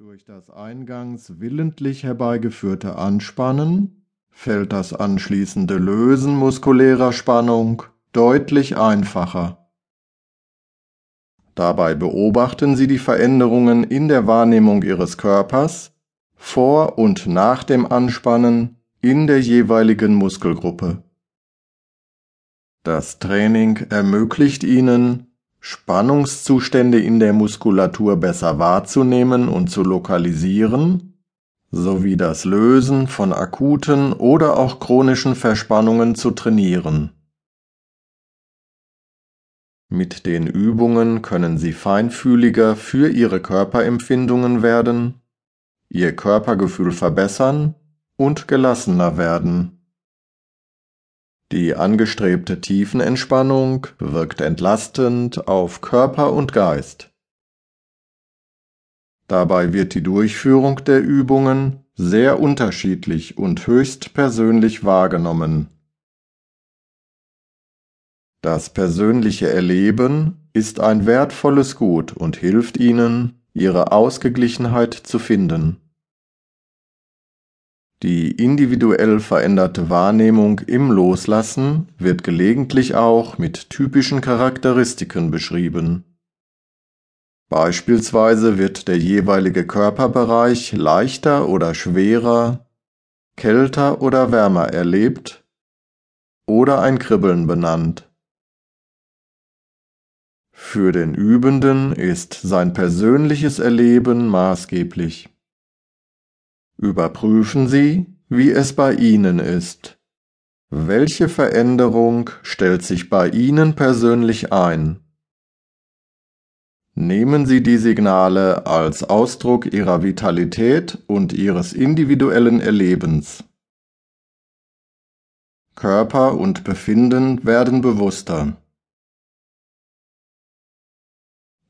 Durch das eingangs willentlich herbeigeführte Anspannen fällt das anschließende Lösen muskulärer Spannung deutlich einfacher. Dabei beobachten Sie die Veränderungen in der Wahrnehmung Ihres Körpers vor und nach dem Anspannen in der jeweiligen Muskelgruppe. Das Training ermöglicht Ihnen, Spannungszustände in der Muskulatur besser wahrzunehmen und zu lokalisieren, sowie das Lösen von akuten oder auch chronischen Verspannungen zu trainieren. Mit den Übungen können Sie feinfühliger für Ihre Körperempfindungen werden, Ihr Körpergefühl verbessern und gelassener werden. Die angestrebte Tiefenentspannung wirkt entlastend auf Körper und Geist. Dabei wird die Durchführung der Übungen sehr unterschiedlich und höchst persönlich wahrgenommen. Das persönliche Erleben ist ein wertvolles Gut und hilft Ihnen, Ihre Ausgeglichenheit zu finden. Die individuell veränderte Wahrnehmung im Loslassen wird gelegentlich auch mit typischen Charakteristiken beschrieben. Beispielsweise wird der jeweilige Körperbereich leichter oder schwerer, kälter oder wärmer erlebt oder ein Kribbeln benannt. Für den Übenden ist sein persönliches Erleben maßgeblich. Überprüfen Sie, wie es bei Ihnen ist. Welche Veränderung stellt sich bei Ihnen persönlich ein? Nehmen Sie die Signale als Ausdruck Ihrer Vitalität und Ihres individuellen Erlebens. Körper und Befinden werden bewusster.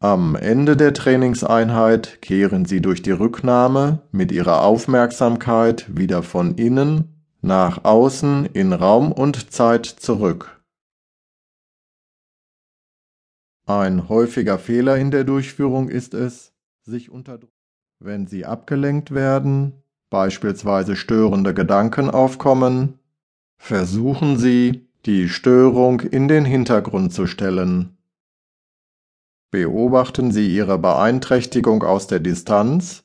Am Ende der Trainingseinheit kehren Sie durch die Rücknahme mit Ihrer Aufmerksamkeit wieder von innen nach außen in Raum und Zeit zurück. Ein häufiger Fehler in der Durchführung ist es, sich unter wenn Sie abgelenkt werden, beispielsweise störende Gedanken aufkommen, versuchen Sie, die Störung in den Hintergrund zu stellen Beobachten Sie Ihre Beeinträchtigung aus der Distanz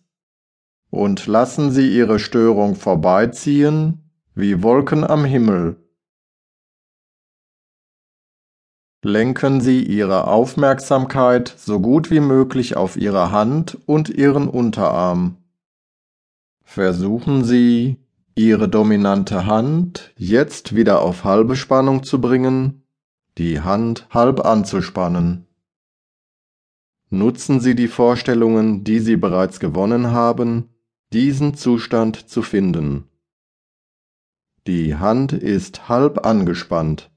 und lassen Sie Ihre Störung vorbeiziehen wie Wolken am Himmel. Lenken Sie Ihre Aufmerksamkeit so gut wie möglich auf Ihre Hand und Ihren Unterarm. Versuchen Sie, Ihre dominante Hand jetzt wieder auf halbe Spannung zu bringen, die Hand halb anzuspannen. Nutzen Sie die Vorstellungen, die Sie bereits gewonnen haben, diesen Zustand zu finden. Die Hand ist halb angespannt.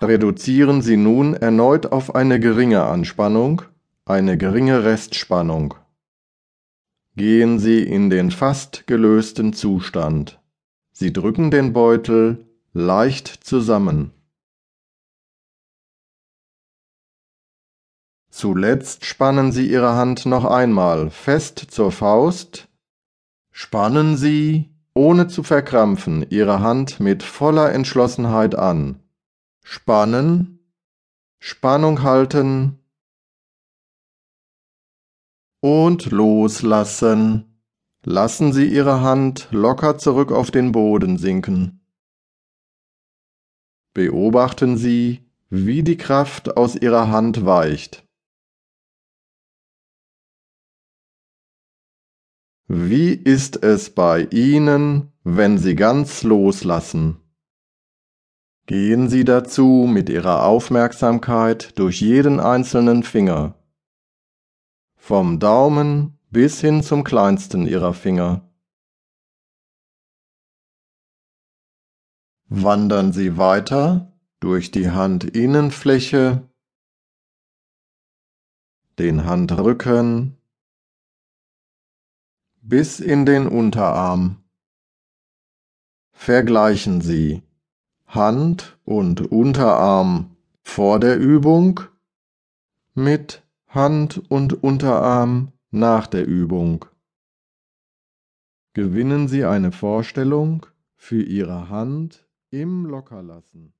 Reduzieren Sie nun erneut auf eine geringe Anspannung, eine geringe Restspannung. Gehen Sie in den fast gelösten Zustand. Sie drücken den Beutel leicht zusammen. Zuletzt spannen Sie Ihre Hand noch einmal fest zur Faust, spannen Sie, ohne zu verkrampfen, Ihre Hand mit voller Entschlossenheit an. Spannen, Spannung halten und loslassen. Lassen Sie Ihre Hand locker zurück auf den Boden sinken. Beobachten Sie, wie die Kraft aus Ihrer Hand weicht. Wie ist es bei Ihnen, wenn Sie ganz loslassen? Gehen Sie dazu mit Ihrer Aufmerksamkeit durch jeden einzelnen Finger, vom Daumen bis hin zum kleinsten Ihrer Finger. Wandern Sie weiter durch die Handinnenfläche, den Handrücken, bis in den Unterarm. Vergleichen Sie Hand und Unterarm vor der Übung mit Hand und Unterarm nach der Übung. Gewinnen Sie eine Vorstellung für Ihre Hand im Lockerlassen.